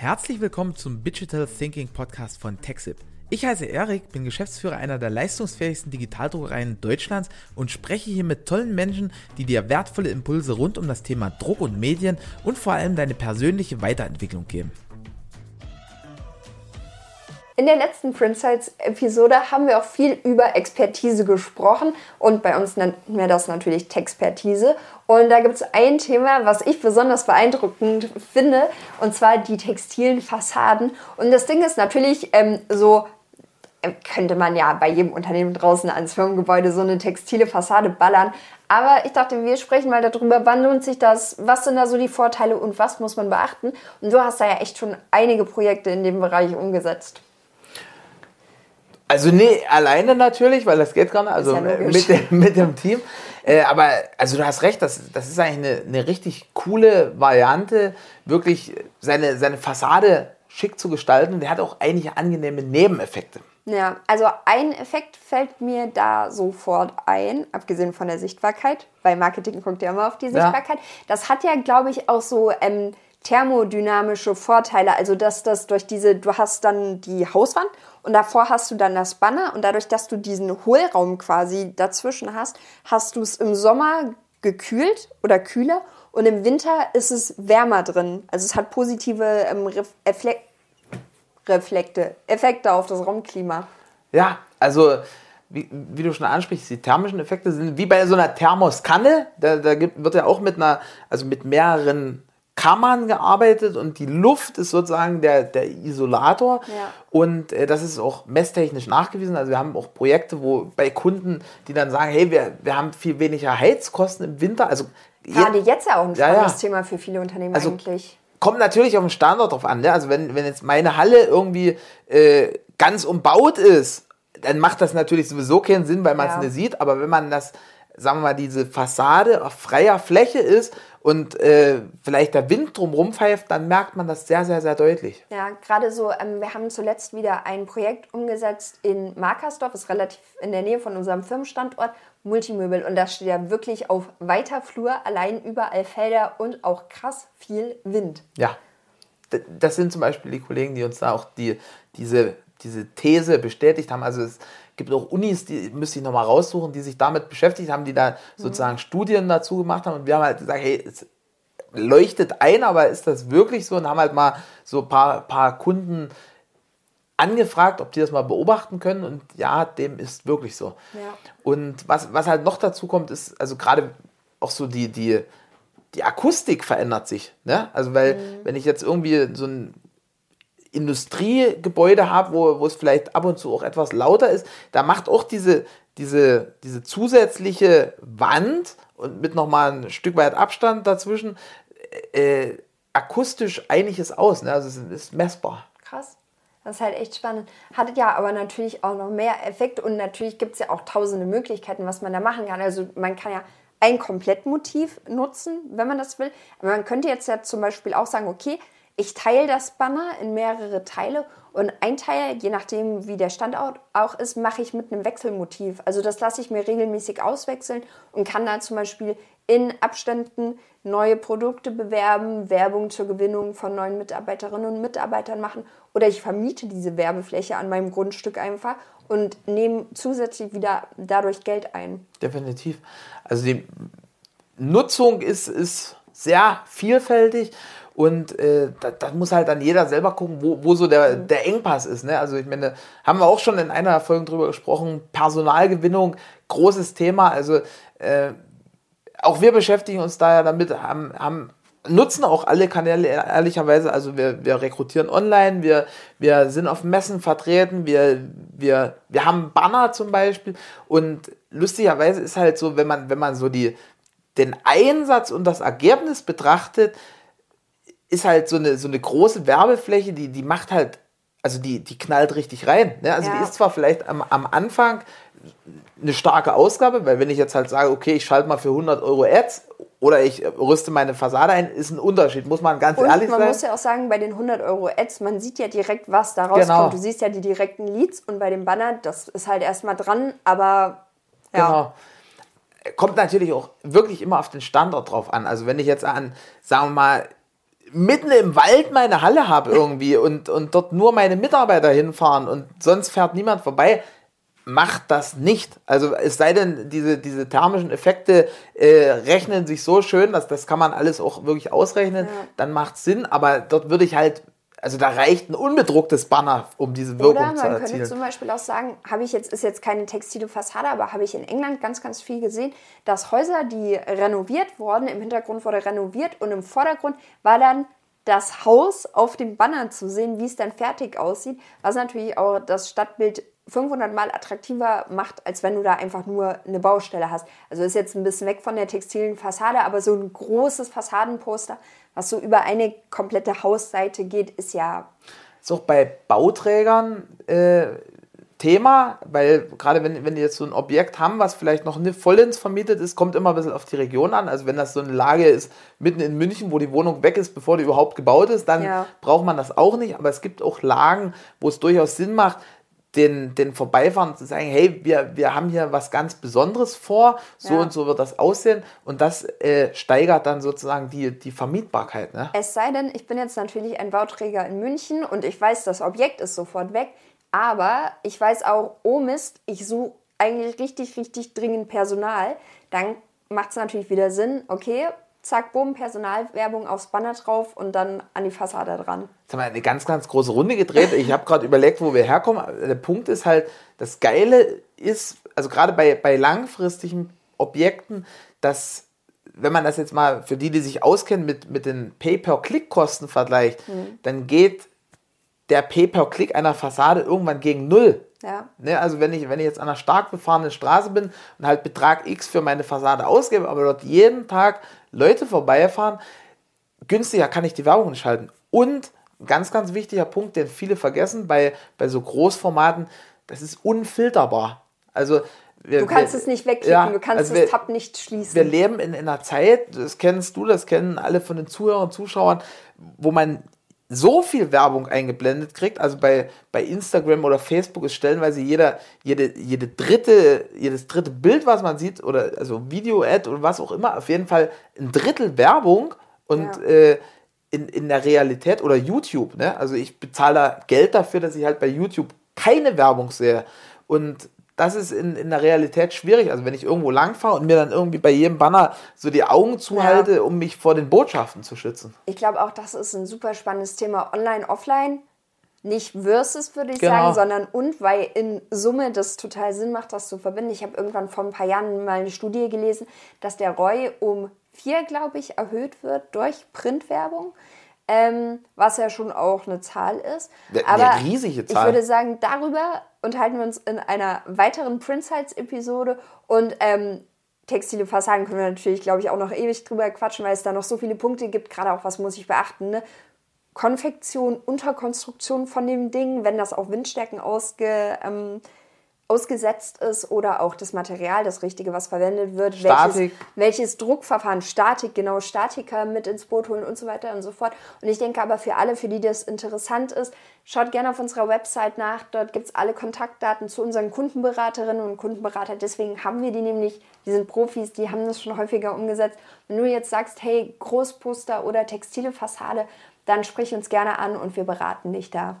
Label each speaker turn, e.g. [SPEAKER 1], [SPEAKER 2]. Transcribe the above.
[SPEAKER 1] Herzlich willkommen zum Digital Thinking Podcast von TechSip. Ich heiße Erik, bin Geschäftsführer einer der leistungsfähigsten Digitaldruckereien Deutschlands und spreche hier mit tollen Menschen, die dir wertvolle Impulse rund um das Thema Druck und Medien und vor allem deine persönliche Weiterentwicklung geben.
[SPEAKER 2] In der letzten Printsites-Episode haben wir auch viel über Expertise gesprochen und bei uns nennen wir das natürlich Texpertise. Und da gibt es ein Thema, was ich besonders beeindruckend finde, und zwar die textilen Fassaden. Und das Ding ist natürlich ähm, so, äh, könnte man ja bei jedem Unternehmen draußen ans Firmengebäude so eine textile Fassade ballern. Aber ich dachte, wir sprechen mal darüber, wann lohnt sich das, was sind da so die Vorteile und was muss man beachten. Und du hast da ja echt schon einige Projekte in dem Bereich umgesetzt.
[SPEAKER 3] Also nee, alleine natürlich, weil das geht gar nicht, also ja mit, dem, mit dem Team. Äh, aber also du hast recht, das, das ist eigentlich eine, eine richtig coole Variante, wirklich seine, seine Fassade schick zu gestalten. Der hat auch eigentlich angenehme Nebeneffekte.
[SPEAKER 2] Ja, also ein Effekt fällt mir da sofort ein, abgesehen von der Sichtbarkeit, weil Marketing guckt ja immer auf die Sichtbarkeit. Ja. Das hat ja, glaube ich, auch so ähm, thermodynamische Vorteile. Also, dass das durch diese, du hast dann die Hauswand und davor hast du dann das Banner und dadurch, dass du diesen Hohlraum quasi dazwischen hast, hast du es im Sommer gekühlt oder kühler und im Winter ist es wärmer drin. Also es hat positive ähm, Refle Reflekte, Effekte auf das Raumklima.
[SPEAKER 3] Ja, also wie, wie, du schon ansprichst, die thermischen Effekte sind wie bei so einer Thermoskanne. Da, da gibt, wird ja auch mit einer, also mit mehreren Kammern gearbeitet und die Luft ist sozusagen der, der Isolator. Ja. Und äh, das ist auch messtechnisch nachgewiesen. Also wir haben auch Projekte, wo bei Kunden, die dann sagen, hey, wir, wir haben viel weniger Heizkosten im Winter. Also
[SPEAKER 2] Gerade jetzt ja auch ein spannendes ja. Thema für viele Unternehmen also, eigentlich.
[SPEAKER 3] Kommt natürlich auf den Standort drauf an. Ne? Also wenn, wenn jetzt meine Halle irgendwie äh, ganz umbaut ist, dann macht das natürlich sowieso keinen Sinn, weil man es nicht sieht. Aber wenn man das sagen wir mal, diese Fassade auf freier Fläche ist und äh, vielleicht der Wind drumherum pfeift, dann merkt man das sehr, sehr, sehr deutlich.
[SPEAKER 2] Ja, gerade so, ähm, wir haben zuletzt wieder ein Projekt umgesetzt in Markersdorf, ist relativ in der Nähe von unserem Firmenstandort, Multimöbel. Und da steht ja wirklich auf weiter Flur, allein überall Felder und auch krass viel Wind.
[SPEAKER 3] Ja, das sind zum Beispiel die Kollegen, die uns da auch die, diese, diese These bestätigt haben. Also es gibt auch Unis, die müsste ich nochmal raussuchen, die sich damit beschäftigt haben, die da sozusagen mhm. Studien dazu gemacht haben. Und wir haben halt gesagt, hey, es leuchtet ein, aber ist das wirklich so? Und haben halt mal so ein paar, paar Kunden angefragt, ob die das mal beobachten können. Und ja, dem ist wirklich so. Ja. Und was, was halt noch dazu kommt, ist, also gerade auch so die, die, die Akustik verändert sich. Ne? Also, weil, mhm. wenn ich jetzt irgendwie so ein Industriegebäude habe, wo, wo es vielleicht ab und zu auch etwas lauter ist, da macht auch diese, diese, diese zusätzliche Wand und mit nochmal ein Stück weit Abstand dazwischen äh, akustisch einiges aus. Ne? Also es ist messbar.
[SPEAKER 2] Krass. Das ist halt echt spannend. Hat ja aber natürlich auch noch mehr Effekt und natürlich gibt es ja auch tausende Möglichkeiten, was man da machen kann. Also man kann ja ein Komplettmotiv nutzen, wenn man das will. Aber man könnte jetzt ja zum Beispiel auch sagen, okay, ich teile das Banner in mehrere Teile und ein Teil, je nachdem wie der Standort auch ist, mache ich mit einem Wechselmotiv. Also das lasse ich mir regelmäßig auswechseln und kann da zum Beispiel in Abständen neue Produkte bewerben, Werbung zur Gewinnung von neuen Mitarbeiterinnen und Mitarbeitern machen oder ich vermiete diese Werbefläche an meinem Grundstück einfach und nehme zusätzlich wieder dadurch Geld ein.
[SPEAKER 3] Definitiv. Also die Nutzung ist, ist sehr vielfältig und äh, da, da, muss halt dann jeder selber gucken, wo, wo so der, mhm. der Engpass ist. Ne? Also ich meine, haben wir auch schon in einer Folge drüber gesprochen, Personalgewinnung, großes Thema. Also äh, auch wir beschäftigen uns da ja damit, haben, haben nutzen auch alle Kanäle ehrlicherweise. Also wir, wir rekrutieren online, wir, wir sind auf Messen vertreten, wir, wir, wir haben Banner zum Beispiel. Und lustigerweise ist halt so, wenn man, wenn man so die, den Einsatz und das Ergebnis betrachtet, ist halt so eine, so eine große Werbefläche, die, die macht halt, also die, die knallt richtig rein. Ne? Also ja. die ist zwar vielleicht am, am Anfang eine starke Ausgabe, weil wenn ich jetzt halt sage, okay, ich schalte mal für 100 Euro Ads oder ich rüste meine Fassade ein, ist ein Unterschied, muss man ganz
[SPEAKER 2] und
[SPEAKER 3] ehrlich man
[SPEAKER 2] sein. Man muss ja auch sagen, bei den 100 Euro Ads, man sieht ja direkt, was da rauskommt. Genau. Du siehst ja die direkten Leads und bei dem Banner, das ist halt erstmal dran, aber ja. Genau.
[SPEAKER 3] Kommt natürlich auch wirklich immer auf den Standort drauf an. Also wenn ich jetzt an, sagen wir mal, mitten im Wald meine Halle habe irgendwie und, und dort nur meine Mitarbeiter hinfahren und sonst fährt niemand vorbei, macht das nicht. Also es sei denn, diese, diese thermischen Effekte äh, rechnen sich so schön, dass das kann man alles auch wirklich ausrechnen, ja. dann macht es Sinn, aber dort würde ich halt also da reicht ein unbedrucktes Banner, um diese Wirkung
[SPEAKER 2] Oder
[SPEAKER 3] zu erzielen.
[SPEAKER 2] man könnte zum Beispiel auch sagen, habe ich jetzt, ist jetzt keine textile Fassade, aber habe ich in England ganz, ganz viel gesehen, dass Häuser, die renoviert wurden, im Hintergrund wurde renoviert und im Vordergrund war dann das Haus auf dem Banner zu sehen, wie es dann fertig aussieht, was natürlich auch das Stadtbild 500 Mal attraktiver macht, als wenn du da einfach nur eine Baustelle hast. Also ist jetzt ein bisschen weg von der textilen Fassade, aber so ein großes Fassadenposter, was so über eine komplette Hausseite geht, ist ja.
[SPEAKER 3] Ist auch bei Bauträgern äh, Thema, weil gerade wenn, wenn die jetzt so ein Objekt haben, was vielleicht noch nicht vollends vermietet ist, kommt immer ein bisschen auf die Region an. Also wenn das so eine Lage ist mitten in München, wo die Wohnung weg ist, bevor die überhaupt gebaut ist, dann ja. braucht man das auch nicht. Aber es gibt auch Lagen, wo es durchaus Sinn macht, den, den Vorbeifahren zu sagen, hey, wir, wir haben hier was ganz Besonderes vor, so ja. und so wird das aussehen und das äh, steigert dann sozusagen die, die Vermietbarkeit. Ne?
[SPEAKER 2] Es sei denn, ich bin jetzt natürlich ein Bauträger in München und ich weiß, das Objekt ist sofort weg, aber ich weiß auch, oh Mist, ich suche eigentlich richtig, richtig dringend Personal, dann macht es natürlich wieder Sinn, okay, zack, bumm, Personalwerbung aufs Banner drauf und dann an die Fassade dran.
[SPEAKER 3] Jetzt haben wir eine ganz, ganz große Runde gedreht. Ich habe gerade überlegt, wo wir herkommen. Der Punkt ist halt, das Geile ist, also gerade bei, bei langfristigen Objekten, dass wenn man das jetzt mal für die, die sich auskennen, mit, mit den Pay-per-Click-Kosten vergleicht, mhm. dann geht der Pay-per-Click einer Fassade irgendwann gegen Null.
[SPEAKER 2] Ja.
[SPEAKER 3] Ne, also wenn ich, wenn ich jetzt an einer stark befahrenen Straße bin und halt Betrag X für meine Fassade ausgebe, aber dort jeden Tag Leute vorbeifahren, günstiger kann ich die Werbung nicht schalten. Und ganz, ganz wichtiger Punkt, den viele vergessen bei, bei so Großformaten, das ist unfilterbar. Also
[SPEAKER 2] wir, du kannst wir, es nicht wegklicken, ja, du kannst also das wir, Tab nicht schließen.
[SPEAKER 3] Wir leben in, in einer Zeit, das kennst du, das kennen alle von den Zuhörern und Zuschauern, wo man so viel Werbung eingeblendet kriegt. Also bei, bei Instagram oder Facebook ist stellenweise jeder, jede, jede dritte, jedes dritte Bild, was man sieht, oder also Video-Ad oder was auch immer, auf jeden Fall ein Drittel Werbung und ja. äh, in, in der Realität oder YouTube, ne? Also ich bezahle da Geld dafür, dass ich halt bei YouTube keine Werbung sehe. Und das ist in, in der Realität schwierig. Also wenn ich irgendwo langfahre und mir dann irgendwie bei jedem Banner so die Augen zuhalte, ja. um mich vor den Botschaften zu schützen.
[SPEAKER 2] Ich glaube auch, das ist ein super spannendes Thema. Online, offline. Nicht versus, würde ich genau. sagen, sondern und, weil in Summe das total Sinn macht, das zu verbinden. Ich habe irgendwann vor ein paar Jahren mal eine Studie gelesen, dass der ROI um vier, glaube ich, erhöht wird durch Printwerbung ähm, was ja schon auch eine Zahl ist.
[SPEAKER 3] Aber eine riesige Zahl.
[SPEAKER 2] Ich würde sagen, darüber unterhalten wir uns in einer weiteren Prince Heights Episode und ähm, textile Fassaden können wir natürlich, glaube ich, auch noch ewig drüber quatschen, weil es da noch so viele Punkte gibt, gerade auch was muss ich beachten. Ne? Konfektion, Unterkonstruktion von dem Ding, wenn das auf Windstärken ausge, ähm, ausgesetzt ist oder auch das Material, das Richtige, was verwendet wird,
[SPEAKER 3] Statik.
[SPEAKER 2] Welches, welches Druckverfahren, Statik, genau, Statiker mit ins Boot holen und so weiter und so fort. Und ich denke aber für alle, für die das interessant ist, schaut gerne auf unserer Website nach. Dort gibt es alle Kontaktdaten zu unseren Kundenberaterinnen und Kundenberater. Deswegen haben wir die nämlich, die sind Profis, die haben das schon häufiger umgesetzt. Wenn du jetzt sagst, hey, Großposter oder textile Fassade, dann sprich uns gerne an und wir beraten dich da.